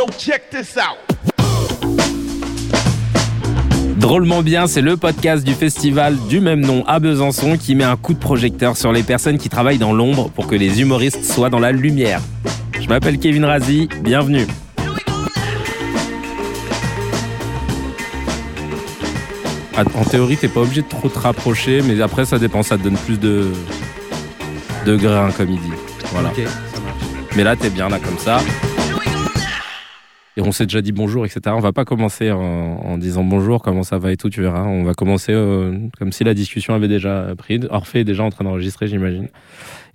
Yo, check this out. Drôlement bien, c'est le podcast du festival du même nom à Besançon qui met un coup de projecteur sur les personnes qui travaillent dans l'ombre pour que les humoristes soient dans la lumière. Je m'appelle Kevin Razi, bienvenue. Ah, En théorie, t'es pas obligé de trop te rapprocher, mais après ça dépend, ça te donne plus de, de grain comme il dit. Voilà. Ok, ça marche. Mais là, t'es bien là comme ça. On s'est déjà dit bonjour, etc. On va pas commencer en, disant bonjour, comment ça va et tout, tu verras. On va commencer euh, comme si la discussion avait déjà pris. Orphée est déjà en train d'enregistrer, j'imagine.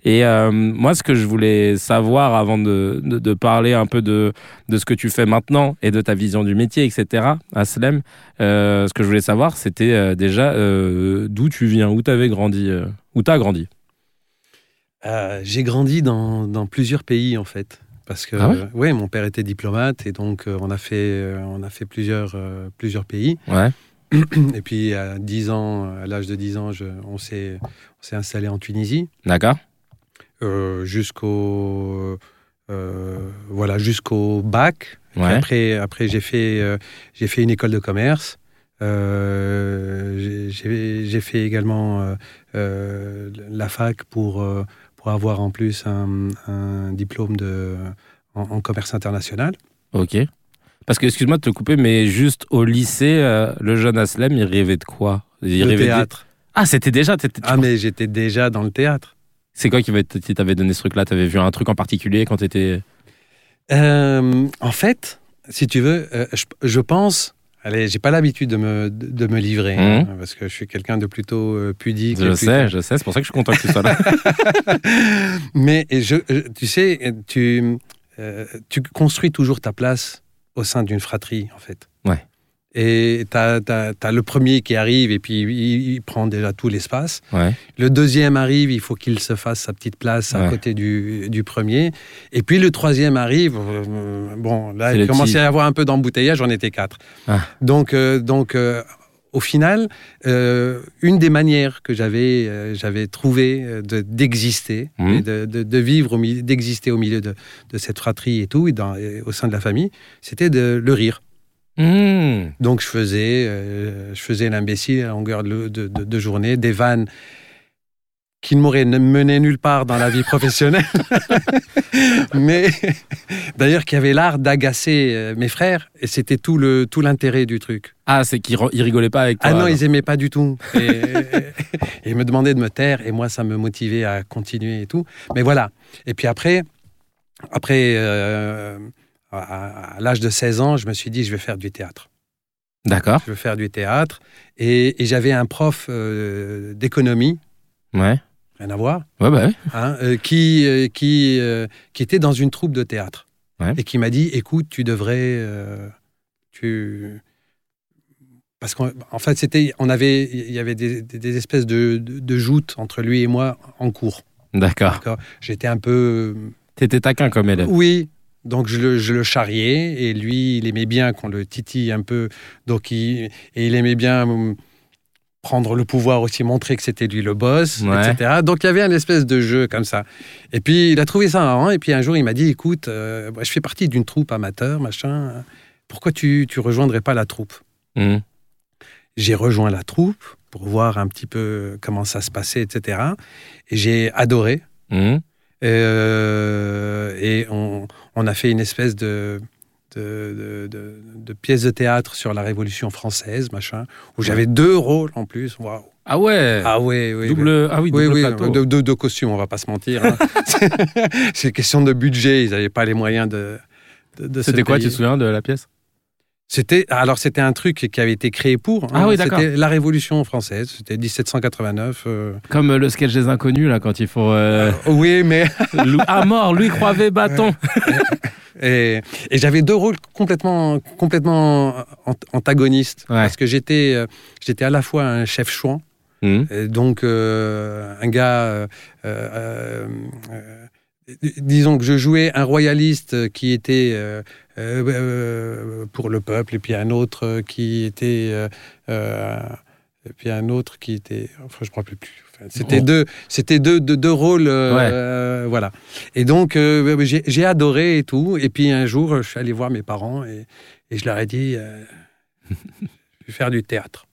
Et euh, moi, ce que je voulais savoir avant de, de, parler un peu de, de ce que tu fais maintenant et de ta vision du métier, etc., à Slem, euh, ce que je voulais savoir, c'était déjà d'où tu viens, où t'avais grandi, où t'as grandi. J'ai grandi dans, dans plusieurs pays en fait. Parce que Ah ouais ouais, mon père était diplomate et donc euh, on a fait, euh, on a fait plusieurs, euh, plusieurs pays. Ouais. Et puis à 10 ans, à l'âge de 10 ans, je- on s'est on s'est installé en Tunisie D'accord euh, jusqu'au euh, voilà jusqu'au bac. Ouais. Après, après j'ai fait, euh, j'ai fait une école de commerce. J'ai- fait également la fac pour, pour avoir en plus un, un diplôme de, en, en commerce international. Ok. Parce que, excuse-moi de te couper, mais juste au lycée, euh, le jeune Aslem, il rêvait de quoi? Il Le rêvait de- théâtre. Ah, c'était déjà. t'étais- Ah, mais j'étais déjà dans le théâtre. C'est quoi qui t'avait donné ce truc-là? T'avais vu un truc en particulier quand t'étais. Euh, en fait, si tu veux, euh, je, je pense. Allez, j'ai pas l'habitude de me, de, me livrer, hein, parce que je suis quelqu'un de plutôt euh, pudique. Je plutôt- sais, je sais, c'est pour ça que je suis content que tu sois là. Mais je- tu sais, tu, euh, tu construis toujours ta place au sein d'une fratrie, en fait. Et tu as, le premier qui arrive et puis il, il prend déjà tout l'espace. ouais. Le deuxième arrive, il faut qu'il se fasse sa petite place à Ouais. côté du, du premier. Et puis le troisième arrive. euh, bon, là, il commençait petit- à y avoir un peu d'embouteillage, on était quatre. Ah. Donc, euh, donc euh, au final, une des manières que j'avais j'avais trouvé de- d'exister, et de, de- de vivre, au milieu- d'exister au milieu de, de cette fratrie et tout, et, dans- et au sein de la famille, c'était de le rire. Mmh. Donc je faisais, euh, je faisais l'imbécile à longueur de, de- de- de journée, des vannes qui ne m'auraient mené nulle part dans la vie professionnelle, mais d'ailleurs qui avaient l'art d'agacer euh, mes frères, et c'était tout le tout l'intérêt du truc. Ah, c'est qu'il ri- il rigolait pas avec toi. Ah non, alors. ils aimaient pas du tout. Et, et ils me demandaient de me taire, et moi ça me motivait à continuer et tout. Mais voilà. Et puis après, après. euh, à, à l'âge de 16 ans, je me suis dit, je vais faire du théâtre D'accord. je veux faire du théâtre. Et, et j'avais un prof euh, d'économie, Ouais. rien à voir, Ouais, bah ouais. hein, euh, qui, euh, qui, qui était dans une troupe de théâtre. Ouais. Et qui m'a dit, écoute, tu devrais... tu... Parce qu'en en fait, c'était, on avait, il y avait des, espèces de, de, de joutes entre lui et moi en cours. D'accord. D'accord J'étais un peu... T'étais taquin comme élève. Oui, donc je le, je le charriais et lui, il aimait bien qu'on le titille un peu. Donc il, et il aimait bien hum, prendre le pouvoir aussi, montrer que c'était lui le boss, Ouais. etc. Donc il y avait un espèce de jeu comme ça. Et puis il a trouvé ça marrant. Et puis un jour, il m'a dit écoute, euh, je fais partie d'une troupe amateur, machin. Pourquoi tu tu rejoindrais pas la troupe? Mmh. J'ai rejoint la troupe pour voir un petit peu comment ça se passait, etc. Et j'ai adoré. Mmh. Euh, et on, on a fait une espèce de, de, de, pièce de théâtre sur la Révolution française, machin, où j'avais deux rôles en plus. Waouh. Ah ouais? Ah oui, oui. double. Ah oui, double oui, plateau. deux, deux- deux costumes, on va pas se mentir. hein. C'est question de budget, ils n'avaient pas les moyens de. de- de C'était quoi, tu te souviens de la pièce? C'était alors c'était un truc qui avait été créé pour. hein. Ah oui. C'était la Révolution française. C'était 1789. euh. Comme euh, le sketch des inconnus, là, quand il faut. euh, Oui, mais à mort, Louis Croivet, bâton. Et, et j'avais deux rôles complètement, complètement ant- antagonistes. Ouais. Parce que j'étais, j'étais à la fois un chef chouan, Mmh. et donc un gars. disons que je jouais un royaliste qui était euh, euh, euh, pour le peuple, et puis un autre qui était. euh, euh, et puis un autre qui était, enfin, je ne me rappelle plus. Enfin, c'était deux, c'était deux, deux, deux rôles, euh, Ouais. euh, voilà. Et donc euh, j'ai adoré et tout. Et puis un jour, je suis allé voir mes parents et, et je leur ai dit, euh, je vais faire du théâtre.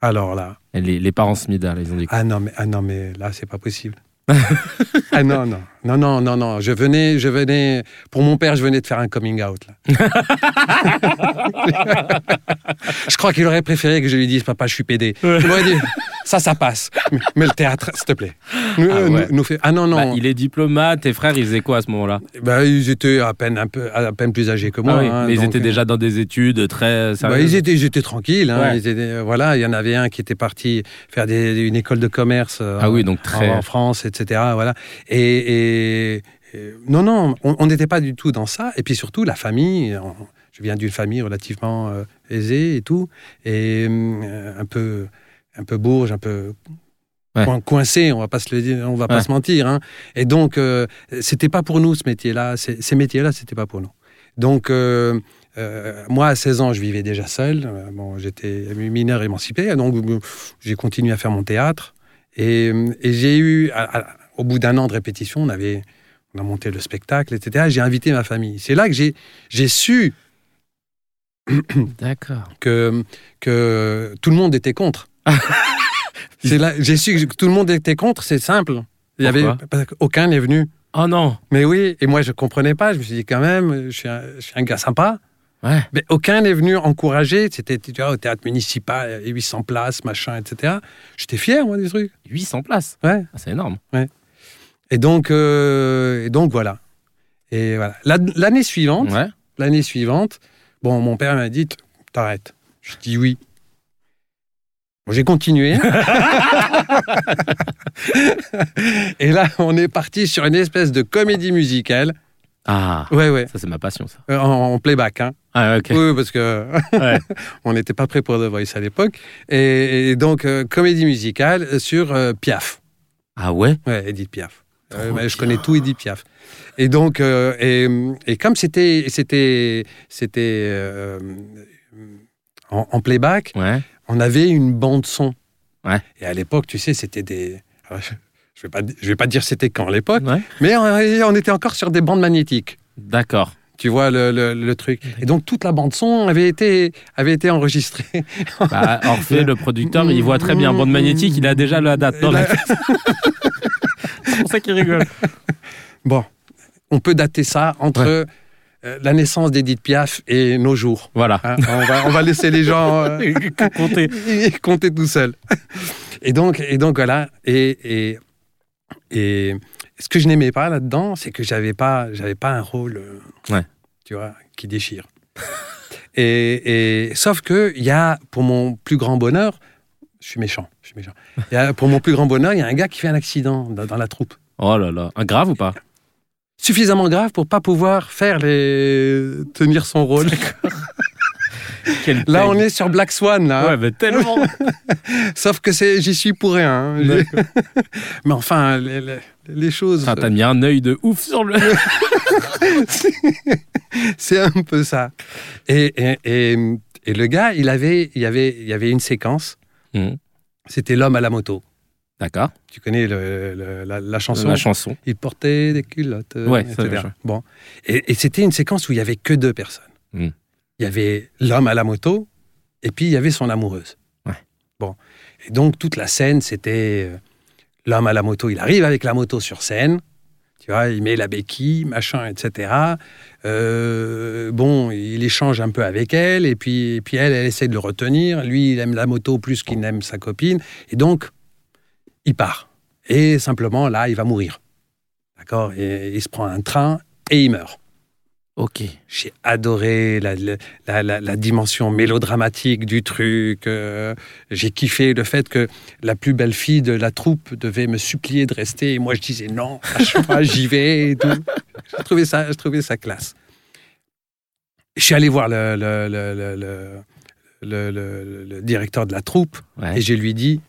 Alors là, Les, les parents Smida, là, ils ont dit ah non mais ah non mais là c'est pas possible. ah non non non non non non, je venais je venais pour mon père, je venais de faire un coming out là. je crois qu'il aurait préféré que je lui dise papa, je suis pédé. Il m'aurait dit ça ça passe. Mais le théâtre, s'il te plaît. Nous, Ah ouais. nous- nous fait- ah non non. Bah, Il est diplomate, tes frères, ils faisaient quoi à ce moment-là? Bah, ils étaient à peine un peu à peine plus âgés que moi. Ah oui, hein, mais ils étaient euh, déjà dans des études très Bah, sérieuses. ils, étaient, ils étaient tranquilles. hein. Ouais. Ils étaient- euh, voilà, il y en avait un qui était parti faire des- une école de commerce euh, Ah en- oui, donc très. en, en France, etc. Voilà. Et, et- et- non, non, on n'était pas du tout dans ça. Et puis surtout, la famille. on- je viens d'une famille relativement euh, aisée et tout, et euh, un peu, un peu bourge, un peu Ouais. coin- coincé. On va pas se le dire, on va pas se mentir. hein. Et donc, euh, c'était pas pour nous ce métier-là. Ces métiers-là, c'était pas pour nous. Donc, euh, moi, à 16 ans, je vivais déjà seul. Bon, j'étais mineur émancipé, donc j'ai continué à faire mon théâtre. Et, et j'ai eu, à- à- au bout d'un an de répétition, on avait, on a monté le spectacle, etc. J'ai invité ma famille. C'est là que j'ai, j'ai su D'accord. que, que tout le monde était contre. C'est là, j'ai su que tout le monde était contre. C'est simple. Il y avait, qu'aucun n'est venu. Oh non Mais oui, et moi je comprenais pas. Je me suis dit quand même, je suis un, je suis un gars sympa. Ouais. Mais aucun n'est venu encourager. C'était tu vois, au théâtre municipal, il y avait 800 places, machin, etc. J'étais fier, moi, du truc. 800 places? Ouais. Ah, c'est énorme. Et donc, euh, et donc voilà. Et voilà. La- L'année suivante, Ouais. l'année suivante, bon, mon père m'a dit, t'arrêtes. Je dis oui. Bon, J'ai continué. et là, on est parti sur une espèce de comédie musicale. Ah, Ouais, ouais. ça c'est ma passion, ça. Euh, En, en playback, hein. Ah, ok. Oui, parce que Ouais. on n'était pas prêt pour The Voice à l'époque. Et, et donc, euh, comédie musicale sur euh, Piaf. Ah ouais? Ouais, Edith Piaf. Euh, je connais tout Edith Piaf. Et donc, euh, et, et comme c'était c'était c'était euh, en, en playback, Ouais. on avait une bande son. Ouais. Et à l'époque, tu sais, c'était des. alors, Je vais pas je vais pas dire c'était quand à l'époque, Ouais. mais on, on était encore sur des bandes magnétiques. D'accord. Tu vois le, le- le truc. Et donc toute la bande son avait été avait été enregistrée. Bah, Orphée, le producteur, il voit très bien. Bande magnétique, il a déjà la date dans la. C'est pour ça qu'il rigole. Bon, on peut dater ça entre euh, la naissance d'Edith Piaf et nos jours. Voilà. hein. on, va, on va laisser les gens euh, Comptez. compter tout seuls. Et donc, et donc voilà. Et, et, et ce que je n'aimais pas là-dedans, c'est que j'avais pas, j'avais pas un rôle, euh, Ouais. tu vois, qui déchire. et, et sauf que il y a, pour mon plus grand bonheur, je suis méchant, je suis méchant. Il y a- pour mon plus grand bonheur, il y a un gars qui fait un accident dans, dans la troupe. Oh là là. Un grave ou pas? Suffisamment grave pour pas pouvoir faire les tenir son rôle. Là, on est sur Black Swan, là. Ouais, mais tellement. Sauf que c'est, j'y suis pour rien. hein. Mais enfin, les, les- les choses, T'as mis un œil de ouf sur le. c'est un peu ça. Et, et, et- et le gars, il avait, il y avait, il y avait une séquence. Mhm. C'était l'homme à la moto. D'accord. Tu connais le- le- la, la chanson La chanson. Il portait des culottes, Ouais, etc. Bon. Et, et c'était une séquence où il y avait que deux personnes. Mhm. Il y avait l'homme à la moto et puis il y avait son amoureuse. Ouais. Bon. Et donc toute la scène, c'était euh, l'homme à la moto. Il arrive avec la moto sur scène. Tu vois, il met la béquille, machin, etc. Euh, bon, il échange un peu avec elle, et puis, et puis elle, elle essaie de le retenir. Lui, il aime la moto plus qu'il n'aime sa copine. Et donc, il part. Et simplement, là, il va mourir. D'accord? Il se prend un train et il meurt. Ok. J'ai adoré la, la, la- dimension mélodramatique du truc. euh, J'ai kiffé le fait que la plus belle fille de la troupe devait me supplier de rester. Et moi, je disais non, j'y vais. Et tout. J'ai trouvé ça, ça classe. Je suis allé voir le, le, le, le- directeur de la troupe Ouais. et je lui dis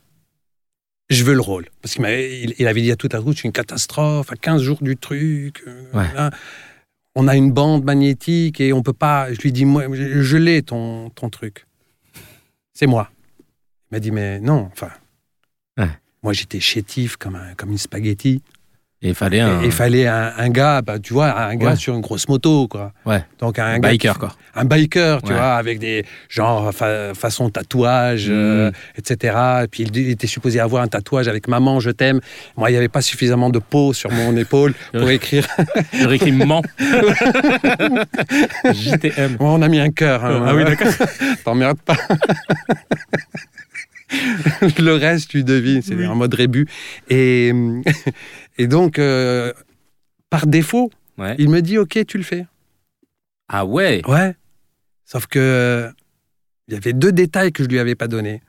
je veux le rôle. Parce qu'il m'avait- il, il avait dit à toute la troupe c'est une catastrophe, à 15 jours du truc. euh, Ouais. là. On a une bande magnétique et on peut pas. Je lui dis moi, je, l'ai ton, ton truc. C'est moi. m'a dit, mais non, enfin. Ouais. Moi, j'étais chétif comme, un, comme une spaghetti. Et il fallait un, Et fallait un, un gars, bah, tu vois, un gars Ouais. sur une grosse moto, quoi. Ouais. Donc un, un gars biker, qui- quoi. un biker, tu Ouais. vois, avec des genre fa- façon tatouage, euh, Mm. etc. Et puis il était supposé avoir un tatouage avec maman, je t'aime. Moi, il n'y avait pas suffisamment de peau sur mon épaule pour écrire. Il écrit ment. JTM. On a mis un cœur. hein. Ah oui, d'accord. T'emmerdes pas. Le reste, tu devines, c'est Oui. en mode rébut. Et, et donc, euh, par défaut, Ouais. il me dit Ok, tu le fais. Ah ouais. Ouais. Sauf que il y avait deux détails que je lui avais pas donnés.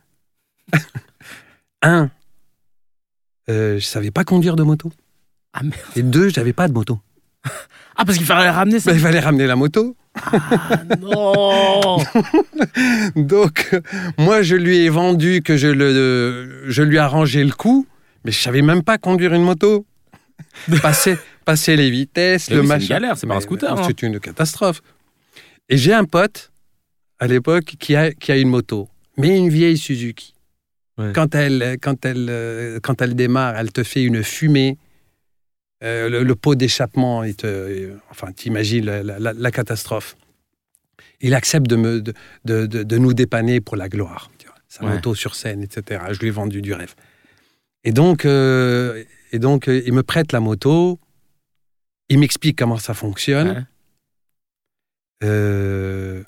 Un, euh, je savais pas conduire de moto. Ah merde. Et deux, j'avais pas de moto. Ah, parce qu'il fallait ramener ça. Ben, il fallait ramener la moto. Ah non. Donc, moi, je lui ai vendu que je, le, je lui arrangeais le coup, mais je savais même pas conduire une moto. Passer, passer les vitesses, le oui, c'est une machin. galère, c'est pas un scooter, hein. C'est une catastrophe. Et j'ai un pote, à l'époque, qui a, qui a une moto, mais une vieille Suzuki. Ouais. Quand, elle, quand, elle, euh, quand elle démarre, elle te fait une fumée. Euh, le, le pot d'échappement, il te- euh, enfin, t'imagines la, la- la catastrophe. Il accepte de, me, de, de, de- de nous dépanner pour la gloire. tu vois. Sa Ouais. moto sur scène, etc. Je lui ai vendu du rêve. Et donc, euh, et donc euh, il me prête la moto. Il m'explique comment ça fonctionne. Ouais. Euh,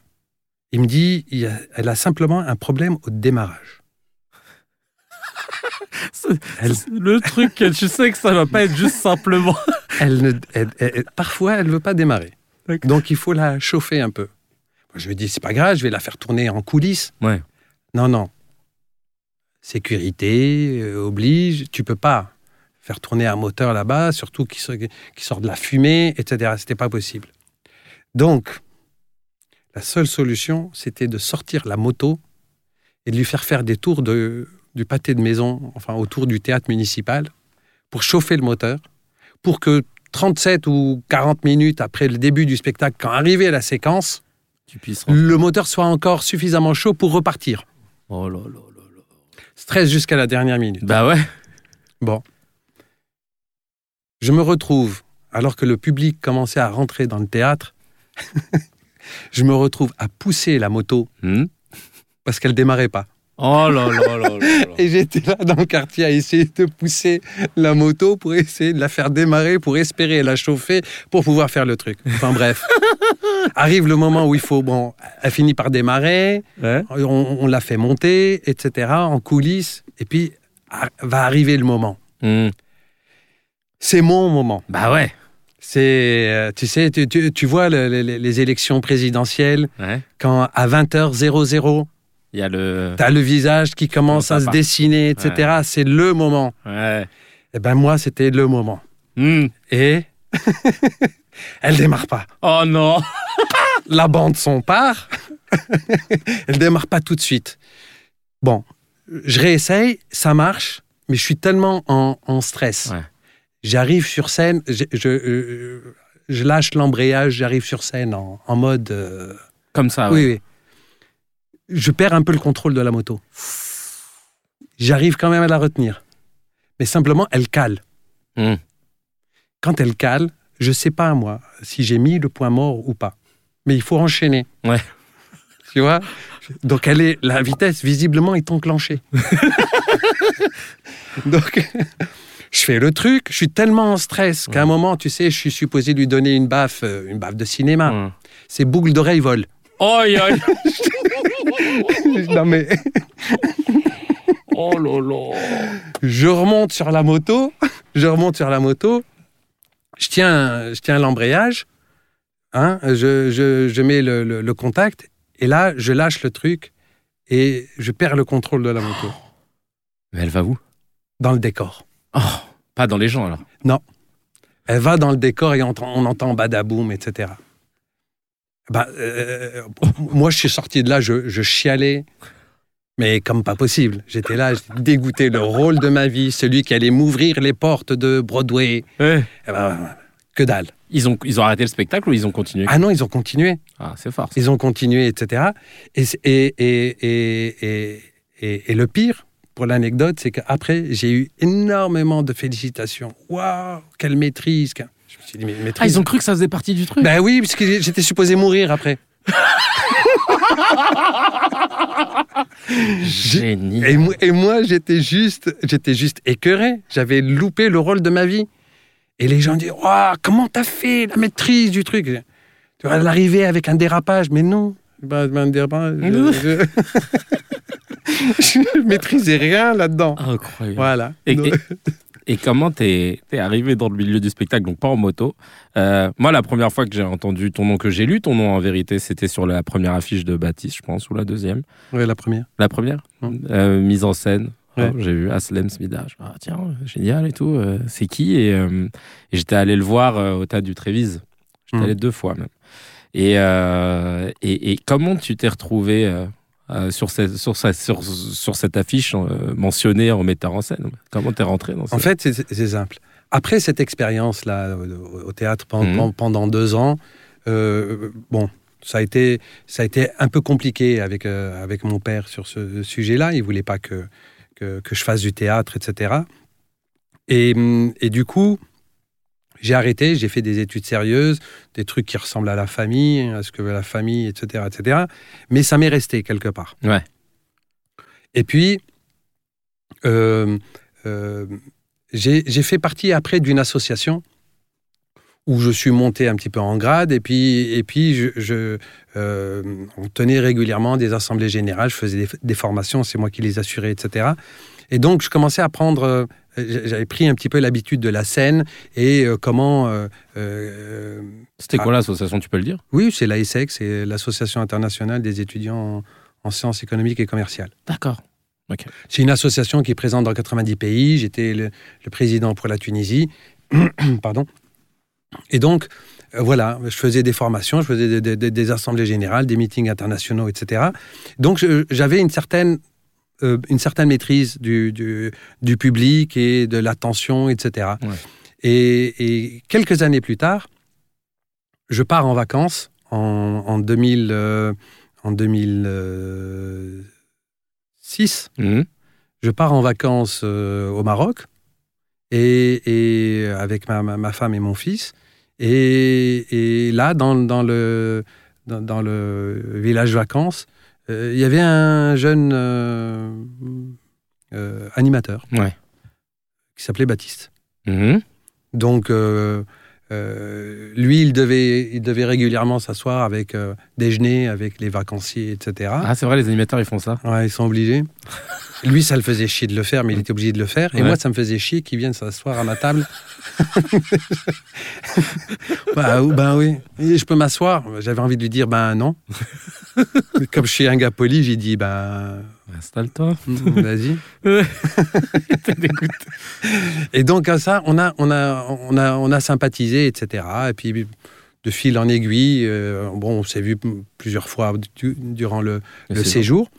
il me dit, il y a- elle a simplement un problème au démarrage. Elle- Le truc, tu sais que ça va pas être juste simplement. Elle ne, elle- elle- parfois, elle ne veut pas démarrer. Donc, il faut la chauffer un peu. Je lui dis, c'est pas grave, je vais la faire tourner en coulisses. Ouais. Non, non. Sécurité euh, oblige, tu peux pas faire tourner un moteur là-bas, surtout qui sort, qui sort de la fumée, etc. C'était pas possible. Donc, la seule solution, c'était de sortir la moto et de lui faire faire des tours de, du pâté de maison, enfin autour du théâtre municipal, pour chauffer le moteur, pour que 37 ou 40 minutes après le début du spectacle, quand arrivait la séquence, Tu le moteur soit encore suffisamment chaud pour repartir. Oh là là là là. Stress jusqu'à la dernière minute. Bah ouais. Bon. Je me retrouve, alors que le public commençait à rentrer dans le théâtre, je me retrouve à pousser la moto Hmm? parce qu'elle démarrait pas. Oh là là là là. là. Et j'étais là dans le quartier à essayer de pousser la moto pour essayer de la faire démarrer, pour espérer la chauffer, pour pouvoir faire le truc. Enfin bref. Arrive le moment où il faut, bon, elle finit par démarrer, Ouais. on, on l'a fait monter, etc., en coulisses, et puis va arriver le moment. Hmm. C'est mon moment. Bah ouais. C'est, euh, tu sais, tu, tu- tu vois le- le- les élections présidentielles, Ouais. quand à 20h00, Il y a le. tu as le visage qui commence à se dessiner, etc. C'est le moment. Ouais. Eh ben moi, c'était le moment. Hmm. Et elle démarre pas. Oh non. La bande son part. elle démarre pas tout de suite. Bon, je réessaye, ça marche, mais je suis tellement en, en stress. Ouais. J'arrive sur scène, je, je, euh, je lâche l'embrayage, j'arrive sur scène en, en mode. euh, Comme ça. Ouais. Oui, oui. Je perds un peu le contrôle de la moto. J'arrive quand même à la retenir. Mais simplement, elle cale. Hmm. Quand elle cale, je sais pas, moi, si j'ai mis le point mort ou pas. Mais il faut enchaîner. Ouais. Tu vois? Donc, elle est, la vitesse, visiblement, est enclenchée. Donc, je fais le truc. Je suis tellement en stress qu'à un Ouais. moment, tu sais, je suis supposé lui donner une baffe, euh, une baffe de cinéma. Hmm. Ses boucles d'oreilles volent. Oh, non, mais. Oh là là. Je remonte sur la moto, je remonte sur la moto, je tiens, je tiens l'embrayage, hein, je, je- je mets le, le- le contact, et là, je lâche le truc et je perds le contrôle de la moto Mais elle va où? Dans le décor. Oh, pas dans les gens alors. Elle va dans le décor et on, entend- on entend badaboum, etc. Bah, euh, moi, je suis sorti de là, je, je chialais, mais comme pas possible. J'étais là, j'étais dégoûté. Le rôle de ma vie, celui qui allait m'ouvrir les portes de Broadway, Ouais. eh ben, que dalle. Ils ont, ils ont arrêté le spectacle ou ils ont continué? Ah non, ils ont continué. Ah, c'est fort. ça. Ils ont continué, etc. Et, c'est- et, et, et, et, et, et le pire, pour l'anecdote, c'est qu'après, j'ai eu énormément de félicitations. Waouh, quelle maîtrise Je me suis dit, mais maîtrise. Ah, ils ont cru que ça faisait partie du truc. Ben oui, parce que j'étais supposé mourir après. Génial. Et, moi- et moi, j'étais juste, j'étais juste écœuré. J'avais loupé le rôle de ma vie. Et les gens disent Waouh, comment t'as fait la maîtrise du truc? Tu vas l'arriver avec un dérapage. Mais non, ben, ben, un dérapage. Je, je, je maîtrisais rien là-dedans. Incroyable. Voilà. Et, Donc- et- et comment t'es es arrivé dans le milieu du spectacle, donc pas en moto? Euh, Moi, la première fois que j'ai entendu ton nom, que j'ai lu ton nom en vérité, c'était sur la première affiche de Baptiste, je pense, ou la deuxième. Ouais, la première. La première? Euh, Mise en scène. Ouais. Oh, j'ai vu Aslem Smidage. Ah, tiens, génial et tout. euh, c'est qui? Et, euh, et j'étais allé le voir euh, au tas du Trévise. J'étais Mm. allé deux fois même. Et, et, et comment tu t'es retrouvé euh, euh, sur, cette, sur, cette, sur, sur cette affiche euh, mentionnée en metteur en scène Comment t'es rentré dans ça En fait, c'est simple. Après cette expérience-là au, au théâtre pendant, Mhm. pendant deux ans, euh, bon, ça a, été, ça a été un peu compliqué avec, euh, avec mon père sur ce sujet-là. Il voulait pas que, que, que je fasse du théâtre, etc. Et, hum, et du coup, j'ai arrêté, j'ai fait des études sérieuses, des trucs qui ressemblent à la famille, à ce que veut la famille, etc. etc. Mais ça m'est resté quelque part. Ouais. Et puis, euh, euh, j'ai fait partie après d'une association où je suis monté un petit peu en grade et puis, et puis je, je, euh, on tenait régulièrement des assemblées générales, je faisais des, des formations, c'est moi qui les assurais, etc. Et donc je commençais à prendre, euh, j'avais pris un petit peu l'habitude de la scène et euh, comment... euh, euh, C'était Ah. quoi l'association, tu peux le dire? Oui, c'est l'ASEC, c'est l'Association internationale des étudiants en, en sciences économiques et commerciales. D'accord. C'est une association qui est présente dans 90 pays. J'étais le, le président pour la Tunisie. Pardon. Et donc, euh, voilà, je faisais des formations, je faisais des, des- des- des assemblées générales, des meetings internationaux, etc. Donc, j'avais une certaine, euh, une certaine maîtrise du, du, du public et de l'attention, etc. Ouais. Et, et quelques années plus tard, je pars en vacances en, en 2000, euh, en 2006 Mhm. je pars en vacances euh, au Maroc et, et avec ma, ma- femme et mon fils. Et, et là, dans, dans le, dans, dans le village vacances, euh, il y avait un jeune euh, euh, animateur Ouais. qui s'appelait Baptiste. Mhm. Donc, euh, euh, lui, il devait, il devait régulièrement s'asseoir avec euh, déjeuner avec les vacanciers, etc. Ah, c'est vrai, les animateurs, ils font ça. Ouais, ils sont obligés. Lui, ça le faisait chier de le faire, mais il était obligé de le faire. Et Ouais. moi, ça me faisait chier qu'il vienne s'asseoir à ma table. bah, ben oui. Et je peux m'asseoir. J'avais envie de lui dire, ben non. Comme je suis un gars poli, j'ai dit, ben Installe-toi. vas-y. T'es dégoûté. Et donc, à ça, on a, on a, on a, on a sympathisé, etc. Et puis, de fil en aiguille, euh, bon, on s'est vu plusieurs fois du- durant le, séjour.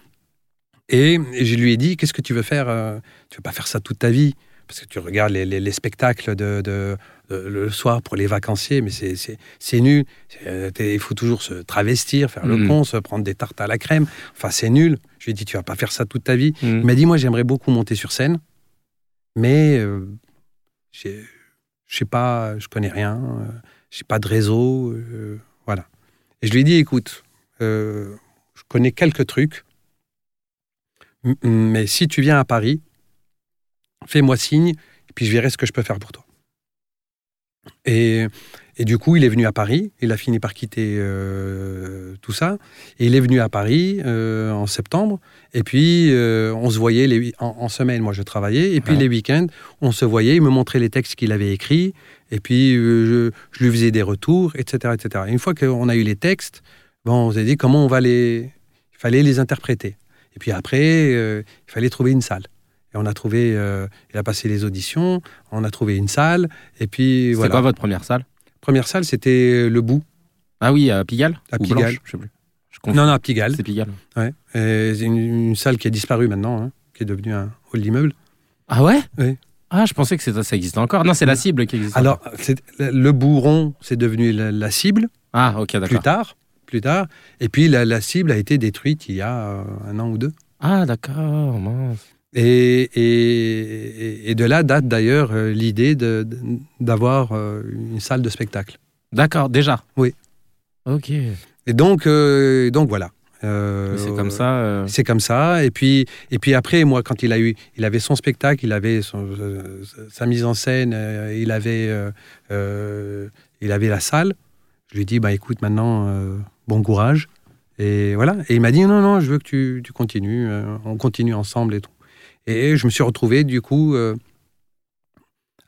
Et je lui ai dit, qu'est-ce que tu veux faire euh, Tu veux pas faire ça toute ta vie? Parce que tu regardes les, les- les spectacles de, de- de- le soir pour les vacanciers, mais c'est- nul. Euh, Il faut toujours se travestir, faire le Mhm. con, se prendre des tartes à la crème. Enfin, c'est nul. Je lui ai dit, tu vas pas faire ça toute ta vie. Mhm. Il m'a dit, moi, j'aimerais beaucoup monter sur scène, mais euh, je sais pas, je connais rien, euh, j'ai pas de réseau, euh, voilà. Et je lui ai dit, écoute, je connais quelques trucs, mais si tu viens à Paris, fais-moi signe, et puis je verrai ce que je peux faire pour toi. Et, et du coup, il est venu à Paris, il a fini par quitter euh, tout ça, et il est venu à Paris euh, en septembre, et puis euh, on se voyait les, en, en semaine, moi je travaillais, et puis Ouais. les week-ends, on se voyait, il me montrait les textes qu'il avait écrits, et puis je, je lui faisais des retours, etc. etc. Et une fois qu'on a eu les textes, bon, on s'est dit comment on va les... Il fallait les interpréter. Et puis après, euh, il fallait trouver une salle. Et on a trouvé, euh, il a passé les auditions, on a trouvé une salle, et puis C'était voilà. quoi votre première salle? Première salle, c'était le bout. Ah oui, à Pigalle À Ou Pigalle. Blanche, je sais plus. Je. Non, non, à Pigalle. C'est Pigalle. Ouais. Et C'est une, une salle qui a disparu maintenant, hein, qui est devenue un hall d'immeuble. Ah ouais? Oui. Ah, je pensais que c'était- ça existait encore. Non, c'est la cible qui existe. Alors, c'est- le bourron, c'est devenu la, la cible Ah, ok, plus d'accord. tard, plus tard. Et puis la, la cible a été détruite il y a euh, un an ou deux. Ah, d'accord, mince. Et, et, et de là date d'ailleurs euh, l'idée d'avoir euh, une salle de spectacle. D'accord, déjà Oui. Ok. Et donc, euh, donc voilà. Euh, c'est comme ça. euh, C'est comme ça. Et puis, et puis après, moi, quand il a eu, il avait son spectacle, il avait son- sa mise en scène, il avait, il avait la salle. Je lui ai dit, bah écoute, maintenant, bon courage. Et voilà. Et il m'a dit, non, non, je veux que tu, tu continues. euh, on continue ensemble et tout. Et je me suis retrouvé, du coup, euh,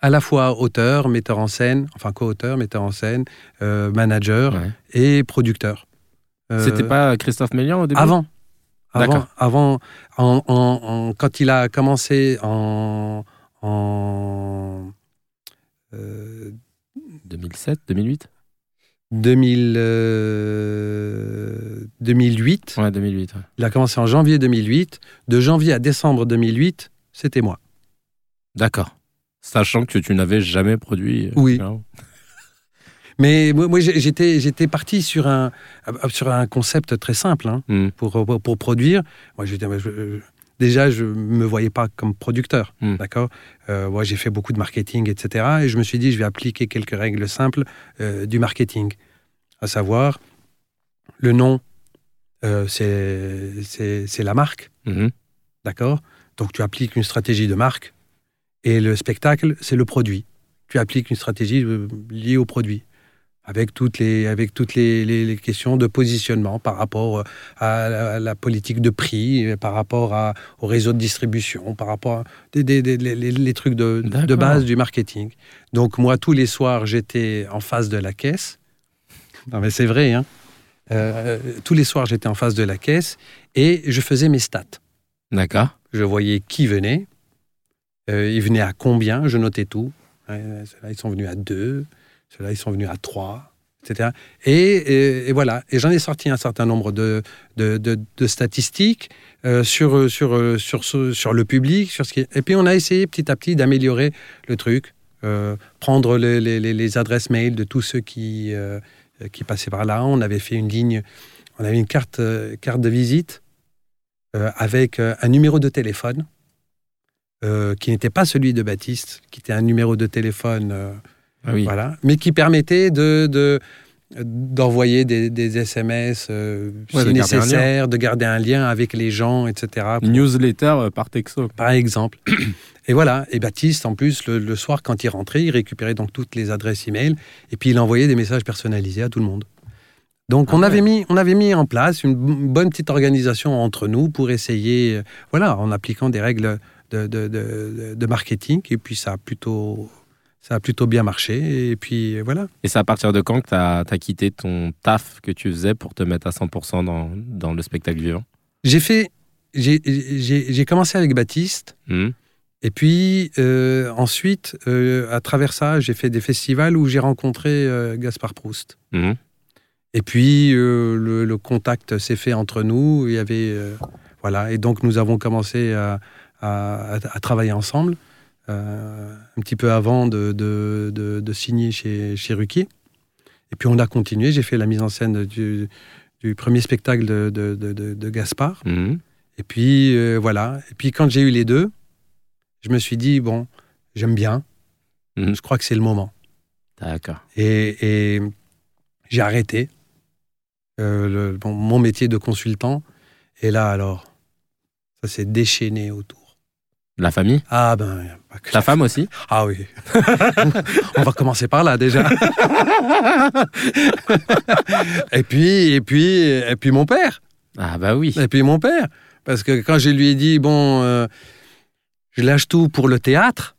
à la fois auteur, metteur en scène, enfin co-auteur, metteur en scène, euh, manager ouais. et producteur. C'était pas Christophe Mélian au début? Avant. Avant, avant en, en- en- quand il a commencé en, en euh, 2007, 2008 2000, euh, 2008, Ouais, 2008. ouais. il a commencé en janvier 2008. De janvier à décembre 2008, c'était moi. D'accord. Sachant que tu n'avais jamais produit. euh, Oui. non Mais moi, j'étais, j'étais parti sur un, sur un concept très simple. hein. Hmm. pour, produire. Moi, j'étais- je- je- déjà, je ne me voyais pas comme producteur. Mm. D'accord? Euh, Moi, j'ai fait beaucoup de marketing, etc. Et je me suis dit, je vais appliquer quelques règles simples euh, du marketing. À savoir, le nom, euh, c'est la marque. Mhm. D'accord? Donc, tu appliques une stratégie de marque. Et le spectacle, c'est le produit. Tu appliques une stratégie euh, liée au produit. Avec toutes les, avec toutes les, les- les questions de positionnement par rapport euh, à la, à la politique de prix, euh, par rapport à- au réseau de distribution, par rapport à des, des- des- les, trucs de, de base du marketing. Donc, moi, tous les soirs, j'étais en face de la caisse. Non, mais c'est vrai, hein. Euh, tous les soirs, j'étais en face de la caisse et je faisais mes stats. D'accord. Je voyais qui venait, euh, ils venaient à combien, je notais tout. Ils sont venus à deux, ceux-là, ils sont venus à trois, etc. Et, voilà. Et j'en ai sorti un certain nombre de, statistiques euh, sur, le public. Et puis, on a essayé petit à petit d'améliorer le truc, euh, prendre les, adresses mail de tous ceux qui, euh, qui passaient par là. On avait fait une ligne, on avait une carte, carte de visite avec un numéro de téléphone qui n'était pas celui de Baptiste, qui était un numéro de téléphone, Ah oui. voilà, mais qui permettait de, de- d'envoyer des, des SMS euh, Ouais, si de nécessaire, de garder un lien avec les gens, etc. pour- Newsletter euh, par texto. par exemple. Et voilà. Et Baptiste, en plus, le, le soir, quand il rentrait, il récupérait donc toutes les adresses e-mail et puis il envoyait des messages personnalisés à tout le monde. Donc Ah on, ouais. avait mis, on avait mis en place une bonne petite organisation entre nous pour essayer, euh, voilà, en appliquant des règles de, de- de- de marketing. Et puis ça a plutôt, ça a plutôt bien marché. Et puis voilà. Et c'est à partir de quand que tu as, quitté ton taf que tu faisais pour te mettre à 100% dans, dans le spectacle vivant? J'ai fait, j'ai- commencé avec Baptiste. Mhm. Et puis euh, ensuite, euh, à travers ça, j'ai fait des festivals où j'ai rencontré euh, Gaspard Proust. Mhm. Et puis le, le contact s'est fait entre nous. Il y avait voilà, et donc nous avons commencé à, à- à travailler ensemble un petit peu avant de, de- de- de signer chez, chez Ruquier. Et puis on a continué. J'ai fait la mise en scène du, du premier spectacle de, de- de- Gaspard. Mhm. Et puis euh, voilà. Et puis quand j'ai eu les deux, je me suis dit bon, j'aime bien. Mhm. Je crois que c'est le moment. D'accord. Et, et j'ai arrêté euh, le- bon, mon métier de consultant. Et là alors, ça s'est déchaîné autour. La famille? Ah ben, que Ta femme aussi Ah oui. On va commencer par là déjà. et puis, et puis, et puis mon père. Ah bah oui. Et puis mon père. Parce que quand je lui ai dit, bon, euh, je lâche tout pour le théâtre,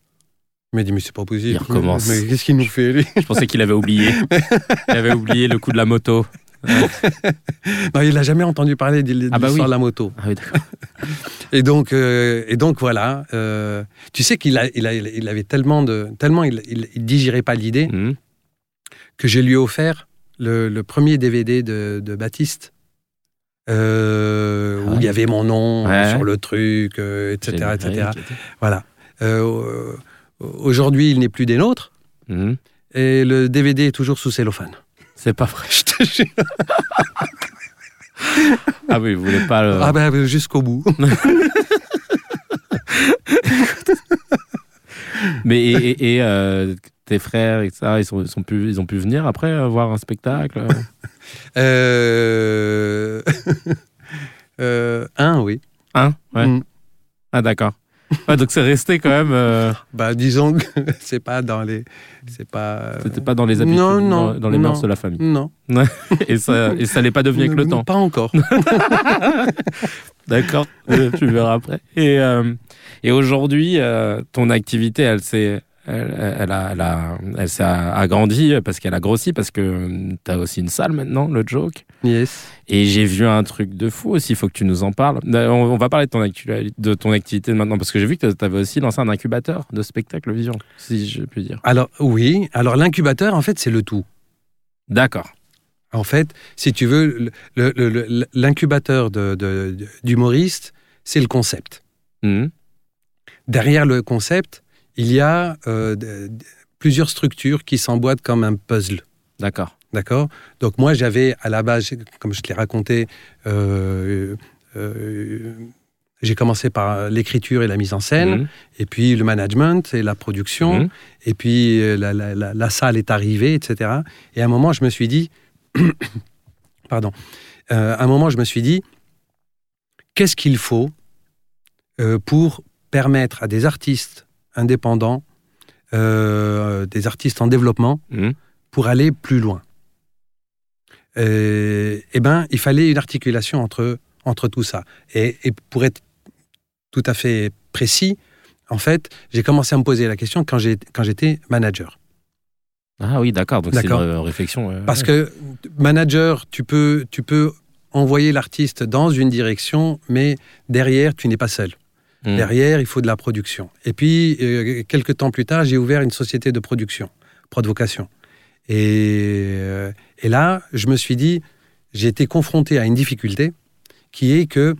il m'a dit, mais c'est pas possible. Il recommence. Mais qu'est-ce qu'il nous fait, lui? Je pensais qu'il avait oublié. Il avait oublié le coup de la moto. Non, il n'a jamais entendu parler de, de Ah bah l'histoire oui. de la moto. Ah oui, d'accord. Et donc, euh, et donc voilà. euh, tu sais qu'il a, il a- il avait tellement de, tellement il, il, il digérait pas l'idée Mhm. que je lui ai offert le, le premier DVD de, de Baptiste. euh, Ah où il y avait mon nom Ouais. sur le truc, etc.. Voilà. Aujourd'hui, il n'est plus des nôtres Mhm. et le DVD est toujours sous cellophane. C'est pas vrai. Je te jure. Ah oui, vous voulez pas le... Ah ben jusqu'au bout. Mais et, et, euh, tes frères et ça, ils, sont, ils, sont pu, ils ont pu venir après euh, voir un spectacle? Euh... euh, Un, oui. Un Ouais. Mm. Ah d'accord. Ouais, donc c'est resté quand même. euh, Bah, disons que c'est pas dans les. C'est pas. C'était pas dans les habitudes, Non, non, dans, les mœurs de la famille. Non. Et ça, et ça l'est pas devenu avec le temps. Pas encore. D'accord, euh, tu verras après. Et, euh, et aujourd'hui, euh, ton activité, elle s'est, elle, elle a, elle a- elle s'est agrandie parce qu'elle a grossi, parce que tu as aussi une salle maintenant, le joke. Yes. Et j'ai vu un truc de fou aussi, il faut que tu nous en parles. Euh, On, on va parler de ton, de ton activité maintenant, parce que j'ai vu que tu avais aussi lancé un incubateur de spectacle vivant, si je puis dire. Alors, oui. Alors, l'incubateur, en fait, c'est le tout. D'accord. En fait, si tu veux, l'incubateur de, de- de- d'humoriste, c'est le concept. Mhm. Derrière le concept, il y a euh, plusieurs structures qui s'emboîtent comme un puzzle. D'accord. D'accord? Donc, moi, j'avais à la base, comme je te l'ai raconté, euh, euh, j'ai commencé par l'écriture et la mise en scène, Mhm. et puis le management et la production, Mhm. et puis la, la- la- la salle est arrivée, etc. Et à un moment, je me suis dit, pardon, Euh, à un moment, je me suis dit, qu'est-ce qu'il faut pour permettre à des artistes indépendants, euh, des artistes en développement, Mhm. pour aller plus loin Euh, Eh bien, il fallait une articulation entre, entre tout ça. Et, et pour être tout à fait précis, en fait, j'ai commencé à me poser la question quand j'étais manager. Ah oui, d'accord. Donc c'est une euh, réflexion. euh, Parce ouais. que manager, tu peux, tu peux envoyer l'artiste dans une direction, mais derrière, tu n'es pas seul. Mhm. Derrière, il faut de la production. Et puis, euh, quelques temps plus tard, j'ai ouvert une société de production, Prodvocation. Et, euh, et là, je me suis dit, j'ai été confronté à une difficulté qui est que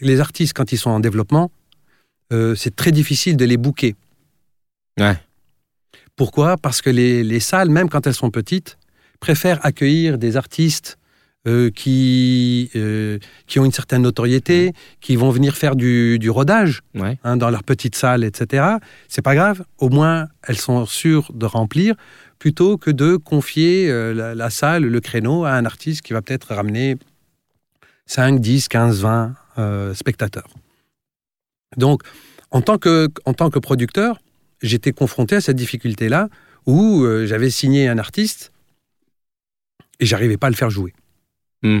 les artistes, quand ils sont en développement, euh, c'est très difficile de les booker. Ouais. Pourquoi? Parce que les, les salles, même quand elles sont petites, préfèrent accueillir des artistes euh, qui, euh, qui ont une certaine notoriété, qui vont venir faire du, du rodage Ouais. hein, dans leur petite salle, etc. C'est pas grave, au moins elles sont sûres de remplir, plutôt que de confier euh, la, la salle, le créneau à un artiste qui va peut-être ramener 5, 10, 15, 20 euh, spectateurs. Donc, en tant que, en tant que producteur, j'étais confronté à cette difficulté-là où j'avais signé un artiste et j'arrivais pas à le faire jouer. Hmm.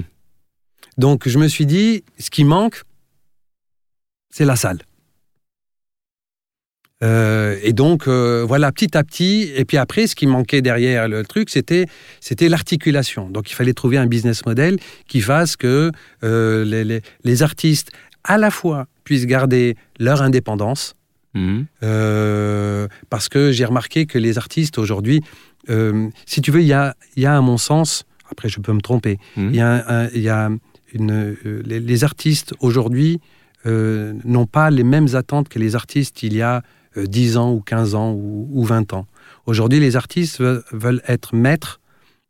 Donc, je me suis dit, ce qui manque, c'est la salle. Euh, et donc, euh, voilà, petit à petit, et puis après, ce qui manquait derrière le truc, c'était, c'était l'articulation. Donc, il fallait trouver un business model qui fasse que euh, les, les- les artistes, à la fois, puissent garder leur indépendance, euh, parce que j'ai remarqué que les artistes aujourd'hui, si tu veux, il y a, il y a à mon sens, après je peux me tromper, Mhm. il y a, un- il y a une, euh, les, les artistes aujourd'hui euh, n'ont pas les mêmes attentes que les artistes il y a euh, 10 ans ou 15 ans ou, ou 20 ans. Aujourd'hui, les artistes veulent, être maîtres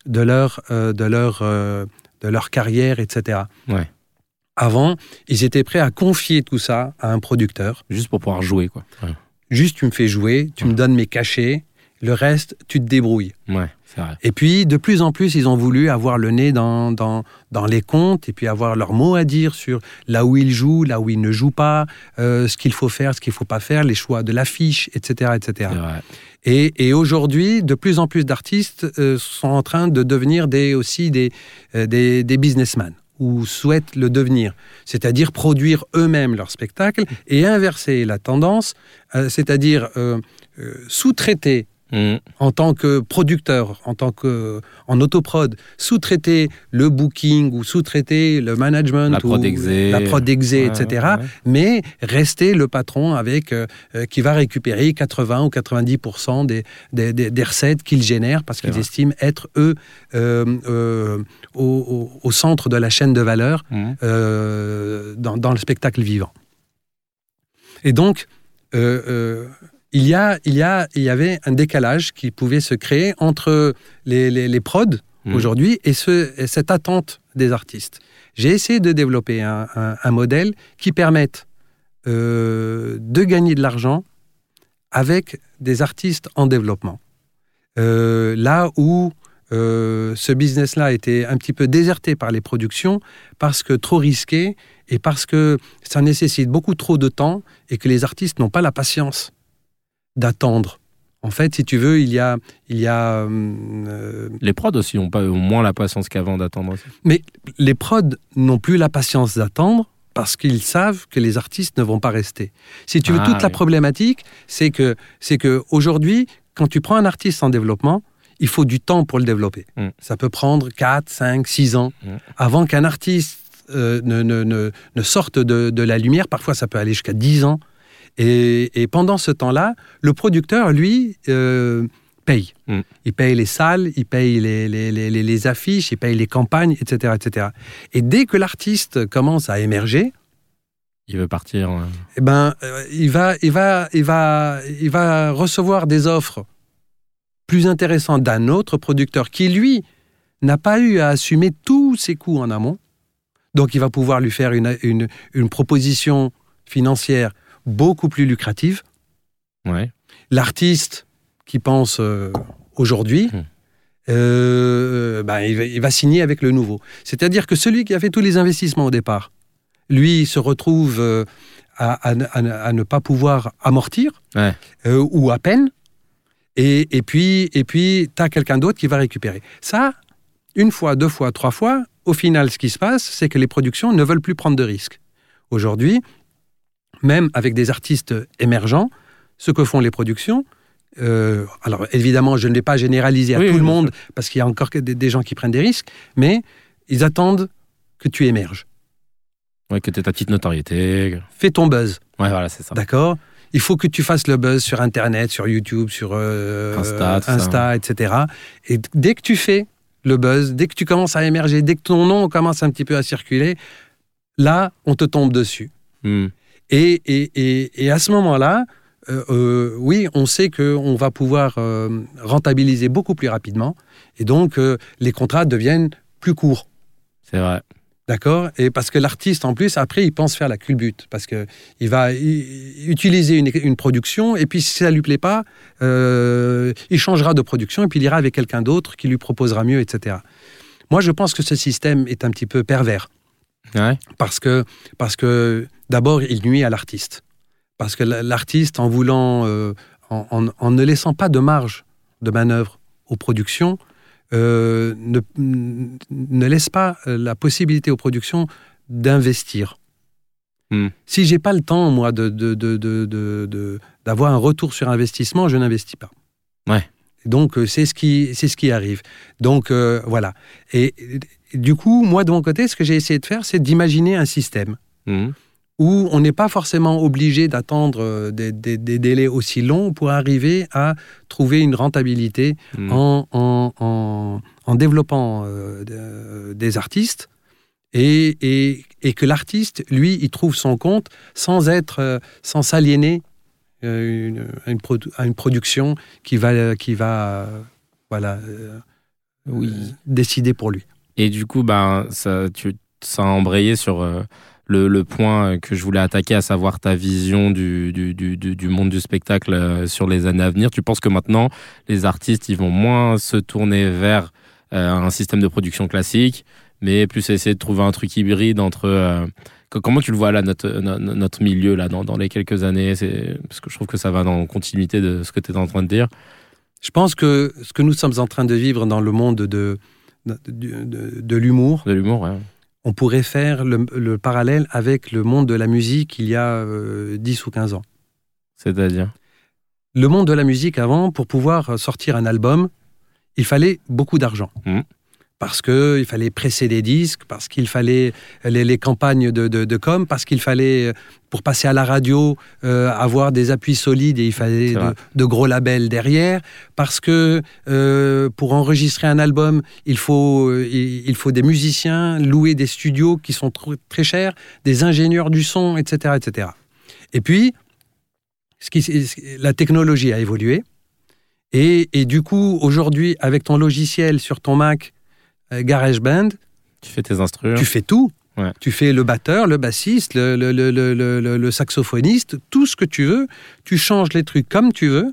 de leur, euh, de leur, de leur carrière, etc. Ouais. Avant, ils étaient prêts à confier tout ça à un producteur. Juste pour pouvoir jouer, quoi. Ouais, Juste, tu me fais jouer, tu me donnes mes cachets, le reste, tu te débrouilles. Ouais, c'est vrai. Et puis, de plus en plus, ils ont voulu avoir le nez dans, dans, dans les comptes et puis avoir leur mot à dire sur là où ils jouent, là où ils ne jouent pas, euh, ce qu'il faut faire, ce qu'il ne faut pas faire, les choix de l'affiche, etc. etc. Et, et aujourd'hui, de plus en plus d'artistes euh, sont en train de devenir des, aussi des, euh, des, des businessmen ou souhaitent le devenir, c'est-à-dire produire eux-mêmes leur spectacle et inverser la tendance, euh, c'est-à-dire euh, euh, sous-traiter Mhm. en tant que producteur, en tant que en autoprod, sous-traiter le booking ou sous-traiter le management, La ou prod exé. la prod exé, Ouais, etc. ouais, ouais. Mais rester le patron avec euh, euh, qui va récupérer 80 ou 90 des, des, des- des recettes qu'il génère parce qu'ils estiment être eux euh, euh, au, au- au centre de la chaîne de valeur euh, dans, dans le spectacle vivant. Et donc, il, y a, il, y a, il y avait un décalage qui pouvait se créer entre les, les, les prods Mhm. aujourd'hui et, ce, et cette attente des artistes. J'ai essayé de développer un, un- un modèle qui permette euh, de gagner de l'argent avec des artistes en développement. Euh, là où euh, ce business-là était un petit peu déserté par les productions parce que trop risqué et parce que ça nécessite beaucoup trop de temps et que les artistes n'ont pas la patience d'attendre. En fait, si tu veux, il y a, il y a euh, Les prods aussi ont pas moins la patience qu'avant d'attendre. mais les prods n'ont plus la patience d'attendre parce qu'ils savent que les artistes ne vont pas rester. Si tu veux, Ah, toute la problématique, c'est que, c'est que aujourd'hui, quand tu prends un artiste en développement, il faut du temps pour le développer. Mm. Ça peut prendre 4, 5, 6 ans Mm. avant qu'un artiste euh, ne, ne- ne- ne sorte de, de la lumière. Parfois, ça peut aller jusqu'à 10 ans. Et, et pendant ce temps-là, le producteur, lui, euh, paye. Mm. Il paye les salles, il paye les, les- les- les- les affiches, il paye les campagnes, etc. etc. Et dès que l'artiste commence à émerger, Il veut partir. euh, eh ben, euh, il, va, il, va, il, va, il va recevoir des offres plus intéressantes d'un autre producteur qui, lui, n'a pas eu à assumer tous ses coûts en amont. Donc, il va pouvoir lui faire une, une, une proposition financière beaucoup plus lucrative. Ouais. L'artiste qui pense euh, aujourd'hui, Hmm. euh, ben, il, va, il va signer avec le nouveau. C'est-à-dire que celui qui a fait tous les investissements au départ, lui se retrouve euh, à, à ne- à ne- à ne pas pouvoir amortir, Ouais. ou à peine, et, et puis et puis tu as quelqu'un d'autre qui va récupérer. Ça, une fois, deux fois, trois fois, au final, ce qui se passe, c'est que les productions ne veulent plus prendre de risques. Aujourd'hui, même avec des artistes émergents, ce que font les productions, euh, alors évidemment, je ne vais pas généraliser à Oui, tout oui, le monde, parce qu'il y a encore des, des gens qui prennent des risques, mais ils attendent que tu émerges. Ouais, que tu ta petite notoriété. Fais ton buzz, Ouais, voilà, c'est ça. d'accord? Il faut que tu fasses le buzz sur Internet, sur YouTube, sur euh, Insta, tout ça. Insta, etc. Et dès que tu fais le buzz, dès que tu commences à émerger, dès que ton nom commence un petit peu à circuler, là, on te tombe dessus. Hmm. Et, et, et, et à ce moment-là, euh, euh, oui, on sait qu'on va pouvoir euh, rentabiliser beaucoup plus rapidement. Et donc, euh, les contrats deviennent plus courts. C'est vrai. D'accord? Et parce que l'artiste, en plus, après, il pense faire la culbute. Parce qu'il va i- utiliser une, une production, et puis si ça ne lui plaît pas, il changera de production, et puis il ira avec quelqu'un d'autre qui lui proposera mieux, etc. Moi, je pense que ce système est un petit peu pervers. Ouais. Parce que, parce que d'abord, il nuit à l'artiste. Parce que la- l'artiste, en voulant, euh, en, en- en ne laissant pas de marge de manœuvre aux productions, euh, ne, ne laisse pas la possibilité aux productions d'investir. Hmm. Si j'ai pas le temps, moi, de, de- de- d'avoir un retour sur investissement, je n'investis pas. Ouais. Donc, euh, c'est ce, qui, c'est ce qui arrive. Donc, euh, voilà. Et, et du coup, moi, de mon côté, ce que j'ai essayé de faire, c'est d'imaginer un système Hmm. Où on n'est pas forcément obligé d'attendre euh, des, des- des délais aussi longs pour arriver à trouver une rentabilité Hmm. en, en- en- en développant euh, de- des artistes et, et- et que l'artiste, lui, il trouve son compte sans être, euh, sans s'aliéner euh, une- à, une produ- à une production qui va, qui va euh, voilà, euh, Oui. euh, décider pour lui. Et du coup, ben, ça, tu, ça a embrayé sur euh, le, le point que je voulais attaquer, à savoir ta vision du, du, du, monde du spectacle euh, sur les années à venir. Tu penses que maintenant, les artistes, ils vont moins se tourner vers euh, un système de production classique, mais plus essayer de trouver un truc hybride entre... euh, co- comment tu le vois là, notre, no- no- notre milieu, là, dans, dans les quelques années? Parce que je trouve que ça va dans continuité de ce que tu es en train de dire. Je pense que ce que nous sommes en train de vivre dans le monde de, de, de- de- de l'humour, De l'humour, ouais. On pourrait faire le, le parallèle avec le monde de la musique il y a euh, 10 ou 15 ans. C'est-à-dire? Le monde de la musique avant, pour pouvoir sortir un album, il fallait beaucoup d'argent. Mhm. Parce qu'il fallait presser des disques, parce qu'il fallait les, les campagnes de, de- de com, parce qu'il fallait, pour passer à la radio, euh, avoir des appuis solides et il fallait de, de gros labels derrière, parce que euh, pour enregistrer un album, il faut, euh, il, il faut des musiciens, louer des studios qui sont tr- très chers, des ingénieurs du son, etc. etc. Et puis, ce qui, la technologie a évolué. Et, et du coup, aujourd'hui, avec ton logiciel sur ton Mac, GarageBand, Tu fais tes instruments tu fais tout. Ouais. Tu fais le batteur, le bassiste, le, saxophoniste, tout ce que tu veux. Tu changes les trucs comme tu veux.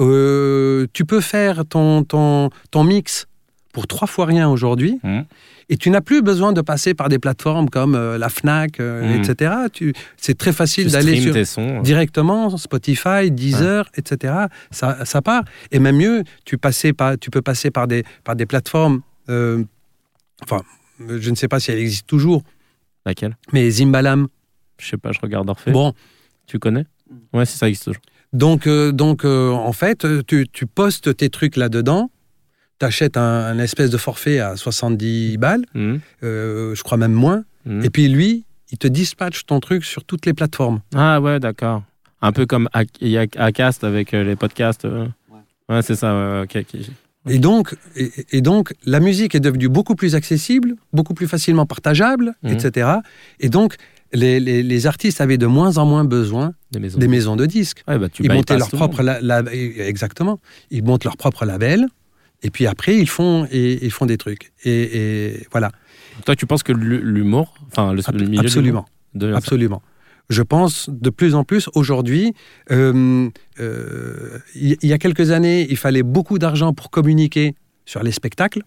Euh, tu peux faire ton, ton, ton mix pour trois fois rien aujourd'hui. Mhm. Et tu n'as plus besoin de passer par des plateformes comme euh, la FNAC, euh, Mhm. etc. C'est très facile d'aller sur sons. directement Spotify, Deezer, etc. Ça, ça part. Et même mieux, tu, passais par, tu peux passer par des, par des plateformes. Euh, enfin, je ne sais pas si elle existe toujours, Laquelle? Mais Zimbalam. Je sais pas, je regarde Orphée. Bon, Tu connais? Ouais, c'est ça existe toujours. donc, euh, donc euh, en fait, tu, tu postes tes trucs là-dedans. Tu achètes un, un espèce de forfait à 70 balles, euh, je crois même moins. Mhm. Et puis lui, il te dispatche ton truc sur toutes les plateformes. Ah ouais, d'accord. Un peu comme Acast avec les podcasts. Ouais, c'est ça. ouais, ok, ok. Et donc, et, et donc, la musique est devenue beaucoup plus accessible, beaucoup plus facilement partageable, Mhm. etc. Et donc, les, les- les artistes avaient de moins en moins besoin Des maisons. des maisons de disques. Ouais, bah, ils montaient leur propre la- la- exactement. Ils montent leur propre label. Et puis après, ils font, et, ils font des trucs. Et, et voilà. Toi, tu penses que l'hu- l'humour, enfin le, Ab- le milieu absolument. Absolument. Je pense de plus en plus aujourd'hui, euh, euh, il y a quelques années, il fallait beaucoup d'argent pour communiquer sur les spectacles,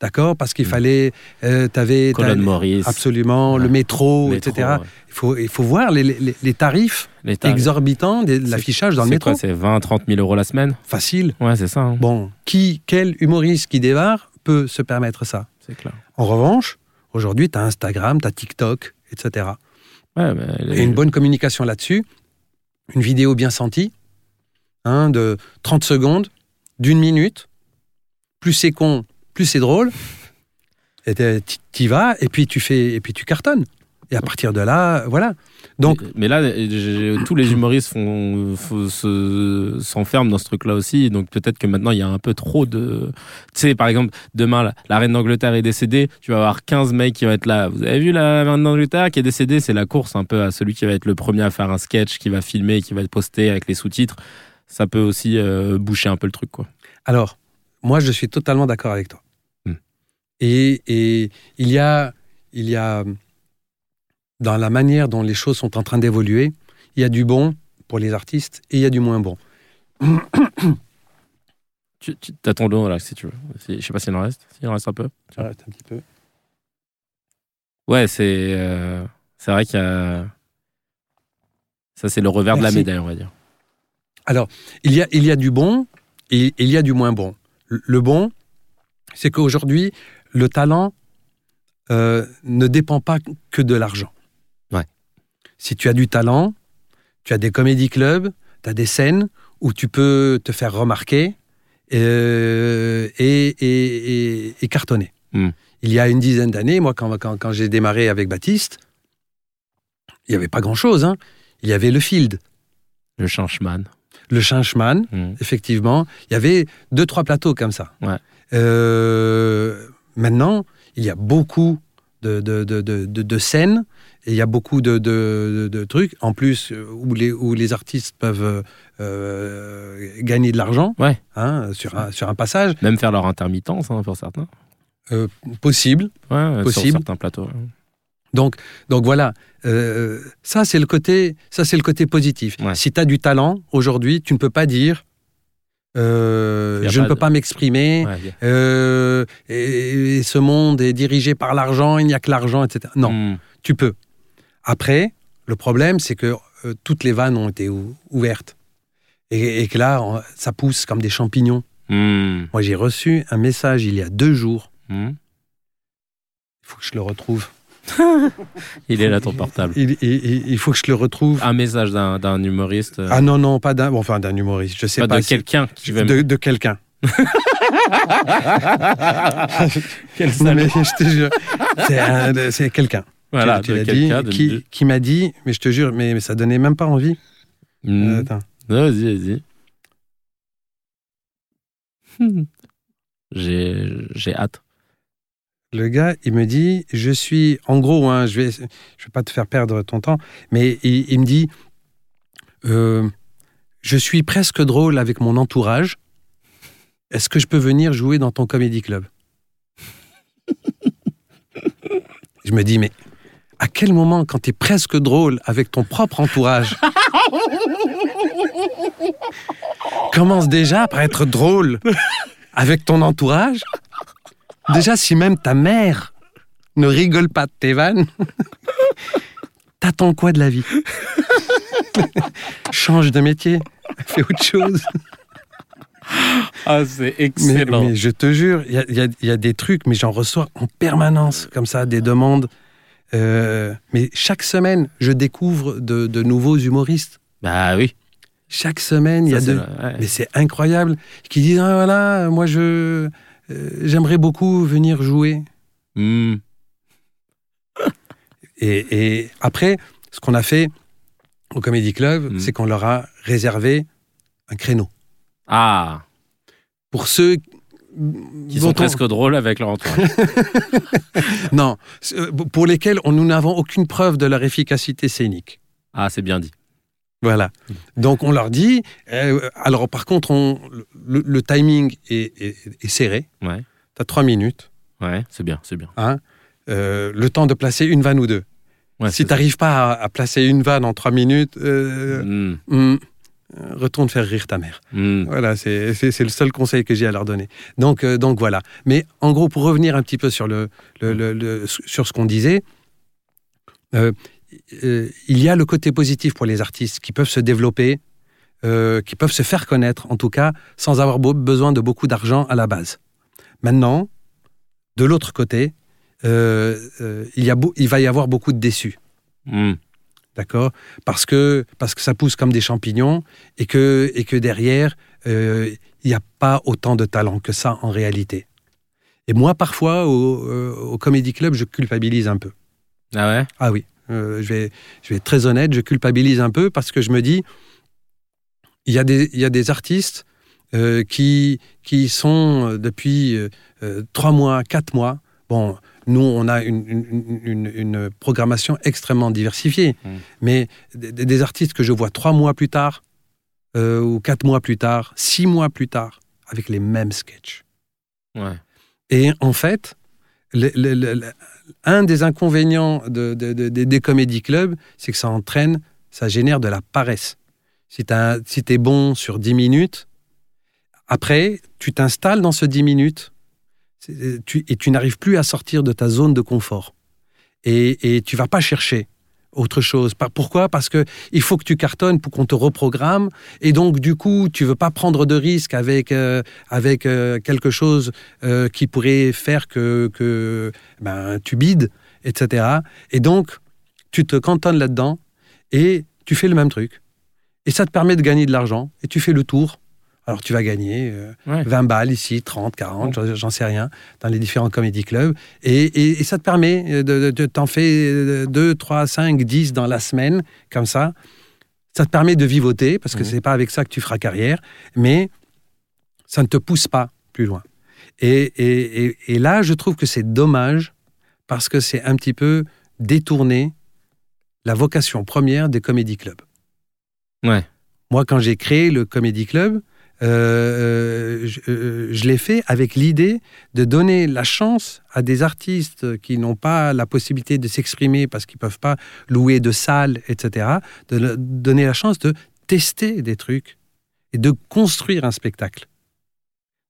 d'accord Parce qu'il Mm. fallait, euh, tu avais Colin Maurice. absolument Ouais. le métro, métro, etc. ouais. Il faut, il faut voir les, les- les tarifs Les tarifs. exorbitants de l'affichage dans le métro. C'est 20, 30 000 euros la semaine? Facile. Ouais, c'est ça. hein. Bon, qui, quel humoriste qui démarre peut se permettre ça? C'est clair. En revanche, aujourd'hui, tu as Instagram, tu as TikTok, etc. Ouais, les- et une bonne communication là-dessus, une vidéo bien sentie, hein, de 30 secondes, d'une minute, plus c'est con, plus c'est drôle, et t'y vas, et puis tu fais, et puis tu cartonnes. Et à partir de là, voilà. Donc, mais, mais là, tous les humoristes font, se- s'enferment dans ce truc-là aussi. Donc peut-être que maintenant, il y a un peu trop de. Tu sais, par exemple, demain, la, la reine d'Angleterre est décédée. Tu vas avoir 15 mecs qui vont être là. Vous avez vu la reine d'Angleterre qui est décédée? C'est la course un peu à celui qui va être le premier à faire un sketch, qui va filmer, qui va être posté avec les sous-titres. Ça peut aussi euh, boucher un peu le truc, quoi. alors, moi, je suis totalement d'accord avec toi. Hmm. Et, et il y a, il y a, dans la manière dont les choses sont en train d'évoluer, il y a du bon pour les artistes et il y a du moins bon. Tu, tu as ton lot là, si tu veux. Si- je sais pas s'il en reste. S'il en reste un peu. J'arrête un petit peu. Ouais, c'est euh, c'est vrai qu'il y a. Ça, c'est le revers de la médaille, on va dire. Il y a, il y a du bon et il y a du moins bon. Le le bon, c'est qu'aujourd'hui, le talent euh, ne dépend pas que de l'argent. Si tu as du talent, tu as des comédie clubs, tu as des scènes où tu peux te faire remarquer euh, et, et- et- et cartonner. Hmm. Il y a une dizaine d'années, moi, quand, quand- quand j'ai démarré avec Baptiste, il n'y avait pas grand-chose. hein. Il y avait le field, Le changeman. le Chinchman, Mm. effectivement. Il y avait deux, trois plateaux comme ça. Ouais. Euh, maintenant, il y a beaucoup de, de, de, de, de- de scènes et il y a beaucoup de, de, trucs, en plus, euh, où les, où les artistes peuvent euh, gagner de l'argent Ouais. hein, sur, un, sur un passage Même faire leur intermittence, hein, pour certains. euh, possible. Ouais, Possible. Sur certains plateaux. Donc, donc voilà, euh, ça c'est le côté, ça c'est le côté positif. Ouais. Si tu as du talent aujourd'hui, tu ne peux pas dire euh, je pas ne peux de- pas m'exprimer. Ouais, euh, et, et ce monde est dirigé par l'argent, il n'y a que l'argent, etc. Non, Mm. tu peux. Après, le problème, c'est que euh, toutes les vannes ont été ou- ouvertes. Et, et que là, on- ça pousse comme des champignons. Mm. Moi, j'ai reçu un message il y a deux jours. Mm. Il faut que je le retrouve. Il est là, ton portable. Il, il- il- il faut que je le retrouve. Un message d'un humoriste. euh, Ah non, non, pas d'un bon, enfin, d'un humoriste. Je sais pas pas. de si- quelqu'un qui va de, de quelqu'un. Quel mais je te jure, c'est quelqu'un. Voilà, tu, de quelqu'un. dit, qui, qui m'a dit, mais je te jure, mais, mais ça donnait même pas envie. Mm. Euh, attends. Vas-y, vas-y. J'ai j'ai hâte. Le gars, il me dit, je suis, en gros, hein, je vais, je vais pas te faire perdre ton temps, mais il, il me dit, euh, je suis presque drôle avec mon entourage. Est-ce que je peux venir jouer dans ton comédie club? Je me dis, mais à quel moment, quand tu es presque drôle avec ton propre entourage, commence déjà par être drôle avec ton entourage? Déjà, si même ta mère ne rigole pas de tes vannes, t'attends quoi de la vie? Change de métier, fais autre chose. Ah, c'est excellent. mais je te jure, y y il y a des trucs, mais j'en reçois en permanence, comme ça, des demandes. Euh, mais chaque semaine, je découvre de, de nouveaux humoristes. Bah oui. Chaque semaine, il y a c'est de... la- ouais. Mais c'est incroyable. Qui disent, ah, voilà, moi, je... euh, J'aimerais beaucoup venir jouer. Hmm. Et, et après, ce qu'on a fait au Comedy Club, Mhm. c'est qu'on leur a réservé un créneau. Ah, Pour ceux qui sont on- presque drôles avec leur entourage. Non, euh, pour lesquels nous n'avons aucune preuve de leur efficacité scénique. ah, c'est bien dit. Voilà. Donc on leur dit. euh, alors par contre, on, le, le timing est, est- est serré. Ouais. Tu as trois minutes. Ouais, c'est bien, c'est bien. hein, euh, le temps de placer une vanne ou deux. Ouais, si tu n'arrives pas à, à placer une vanne en trois minutes, euh. Hmm, euh, retourne faire rire ta mère. hmm. Voilà, c'est le seul conseil que j'ai à leur donner. Donc, euh, donc voilà. Mais en gros, pour revenir un petit peu sur, le, le- le- le- sur ce qu'on disait, euh, euh, il y a le côté positif pour les artistes qui peuvent se développer, euh, qui peuvent se faire connaître, en tout cas, sans avoir besoin de beaucoup d'argent à la base. Maintenant, de l'autre côté, euh, euh, il, y a beau- il va y avoir beaucoup de déçus. Hmm. D'accord? Parce que, parce que ça pousse comme des champignons et que, et que derrière, euh, il n'y a pas autant de talent que ça en réalité. Et moi, parfois, au, euh, au Comedy Club, je culpabilise un peu. Ah ouais? Ah oui, euh, je, vais, je vais être très honnête, je culpabilise un peu parce que je me dis, il y a des, il y a des artistes euh, qui, qui sont euh, depuis euh, euh, trois mois, quatre mois. Bon, nous, on a une, une- une- une programmation extrêmement diversifiée, Mm. mais des, des artistes que je vois trois mois plus tard, euh, ou quatre mois plus tard, six mois plus tard, avec les mêmes sketchs. Ouais. Et en fait, le- le- le- le- un des inconvénients de- de- de- de- des comédie clubs, c'est que ça entraîne, ça génère de la paresse. Si tu si es bon sur 10 minutes, après, tu t'installes dans ce 10 minutes tu- et tu n'arrives plus à sortir de ta zone de confort. Et, et tu vas pas chercher autre chose. Pourquoi? Parce que il faut que tu cartonnes pour qu'on te reprogramme. Et donc, du coup, tu veux pas prendre de risques avec, euh, avec euh, quelque chose euh, qui pourrait faire que, que ben, tu bides, etc. Et donc, tu te cantonnes là-dedans et tu fais le même truc. Et ça te permet de gagner de l'argent et tu fais le tour. Alors, tu vas gagner euh, Ouais. 20 balles ici, 30, 40, j'en- j'en sais rien, dans les différents comédie clubs. Et, et- et ça te permet de, de, de- t'en fais 2, 3, 5, 10 dans la semaine, comme ça. Ça te permet de vivoter, parce que Mhm. c'est pas avec ça que tu feras carrière, mais ça ne te pousse pas plus loin. Et, et- et- et là, je trouve que c'est dommage, parce que c'est un petit peu détourner la vocation première des comédie clubs. Ouais. Moi, quand j'ai créé le Comedy Club, euh, je, euh, je l'ai fait avec l'idée de donner la chance à des artistes qui n'ont pas la possibilité de s'exprimer parce qu'ils ne peuvent pas louer de salles, etc., de donner la chance de tester des trucs et de construire un spectacle.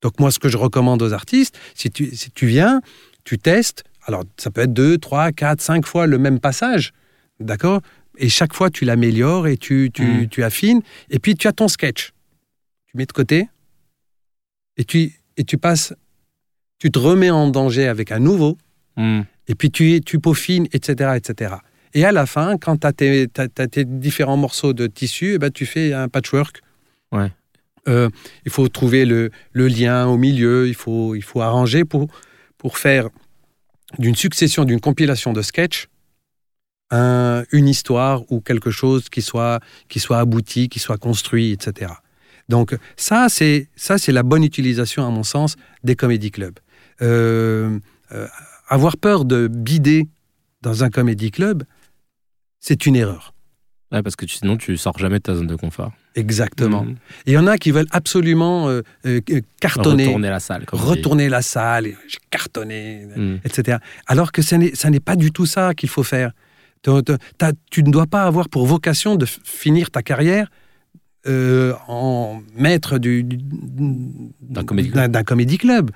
Donc moi, ce que je recommande aux artistes, si tu, si tu viens, tu testes, alors ça peut être deux, trois, quatre, cinq fois le même passage, d'accord? Et chaque fois, tu l'améliores et tu, tu, Mm. tu affines, et puis tu as ton sketch. Tu mets de côté, et tu, et tu passes, tu te remets en danger avec un nouveau, Hmm. et puis tu, tu peaufines, etc., etc. Et à la fin, quand tu as, tes différents morceaux de tissu, eh ben, tu fais un patchwork. Ouais. Euh, il faut trouver le, le lien au milieu, il faut, il faut arranger pour, pour faire d'une succession, d'une compilation de sketchs, un- une histoire ou quelque chose qui soit, qui soit abouti, qui soit construit, etc. Donc ça, c'est ça, c'est la bonne utilisation, à mon sens, des comédie clubs. Euh, euh, avoir peur de bider dans un comédie club, c'est une erreur. Ouais, parce que tu- sinon, tu sors jamais de ta zone de confort. Exactement. Et il y en a qui veulent absolument euh, euh, cartonner, Retourner la salle. retourner la salle, cartonné, Hmm. etc. Alors que ça n'est ça n'est pas du tout ça qu'il faut faire. Tu ne dois pas avoir pour vocation de finir ta carrière euh, en maître d'un comédie, club.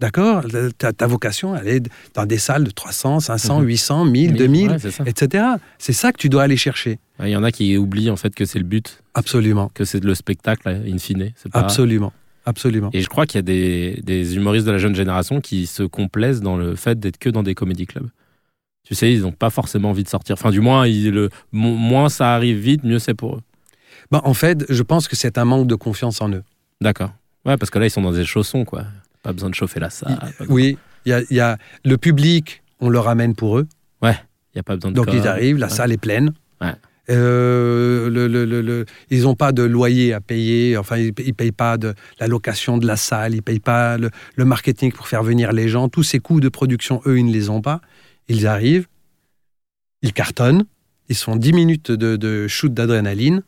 D'accord? Ta, vocation, elle est dans des salles de 300, 500, 800, 1000, 2000, etc. C'est ça que tu dois aller chercher. Il y en a qui oublient en fait que c'est le but. Absolument. Que c'est le spectacle, in fine. Absolument. Absolument. Et je crois qu'il y a des, des, humoristes de la jeune génération qui se complaisent dans le fait d'être que dans des comédie clubs. Tu sais, ils n'ont pas forcément envie de sortir. Enfin, du moins, le, moins ça arrive vite, mieux c'est pour eux. Bah, en fait, je pense que c'est un manque de confiance en eux. D'accord. Ouais, parce que là, ils sont dans des chaussons, quoi. Pas besoin de chauffer la salle. oui, il y a, le public, on le ramène pour eux. Ouais, il n'y a pas besoin de Donc ils arrivent, la salle est pleine. Ouais. Euh, le, le, le, ils n'ont pas de loyer à payer, enfin, ils ne payent pas de la location de la salle, ils ne payent pas le, marketing pour faire venir les gens. Tous ces coûts de production, eux, ils ne les ont pas. Ils arrivent, ils cartonnent, ils font 10 minutes de, de shoot d'adrénaline,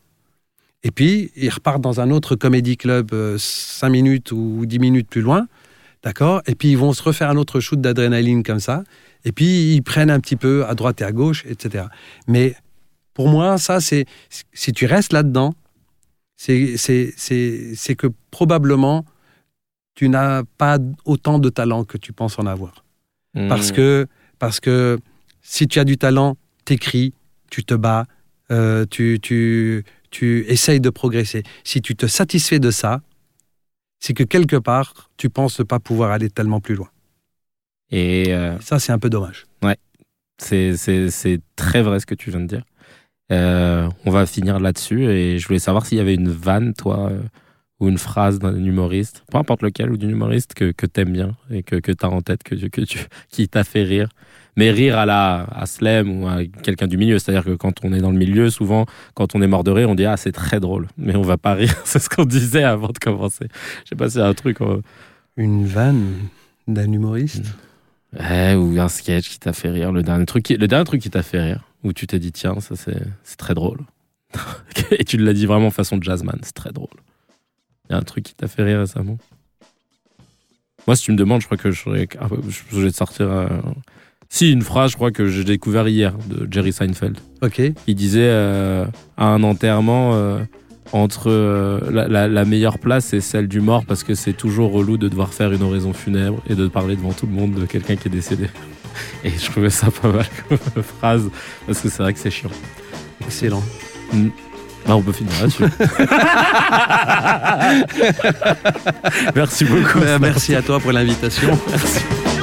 et puis ils repartent dans un autre comédie club 5 euh, minutes ou 10 minutes plus loin, d'accord? Et puis ils vont se refaire un autre shoot d'adrénaline comme ça, et puis ils prennent un petit peu à droite et à gauche, etc. Mais pour moi, ça, c'est si tu restes là-dedans, c'est que probablement tu n'as pas autant de talent que tu penses en avoir. Hmm. Parce, que, parce que si tu as du talent, t'écris, tu te bats, euh, tu, tu, tu essayes de progresser. Si tu te satisfais de ça, c'est que quelque part, tu penses ne pas pouvoir aller tellement plus loin. Et euh, ça, c'est un peu dommage. Ouais, c'est très vrai ce que tu viens de dire. Euh, on va finir là-dessus et je voulais savoir s'il y avait une vanne, toi, euh, ou une phrase d'un humoriste, peu importe lequel, ou d'un humoriste que, que t'aimes bien et que, que t'as en tête, que, que tu, qui t'a fait rire. Mais rire à la à Slem ou à quelqu'un du milieu, c'est-à-dire que quand on est dans le milieu, souvent, quand on est mort de rire, on dit ah c'est très drôle, mais on va pas rire. c'est ce qu'on disait avant de commencer. Je sais pas si c'est un truc. Euh, une vanne d'un humoriste. ou un sketch qui t'a fait rire. Le dernier truc, le dernier truc qui t'a fait rire où tu t'es dit, tiens, ça c'est très drôle. Et tu l'as dit vraiment façon jazzman, c'est très drôle. Il y a un truc qui t'a fait rire récemment? Moi, si tu me demandes, je crois que je vais te sortir. Si, une phrase, je crois que j'ai découvert hier de Jerry Seinfeld. Ok. Il disait euh, à un enterrement. Euh, entre euh, la, meilleure place et celle du mort parce que c'est toujours relou de devoir faire une oraison funèbre et de parler devant tout le monde de quelqu'un qui est décédé. Et je trouvais ça pas mal comme phrase parce que c'est vrai que c'est chiant. Excellent. Mm. Bah, on peut finir là-dessus. merci beaucoup. Bah, merci à toi pour l'invitation. Merci.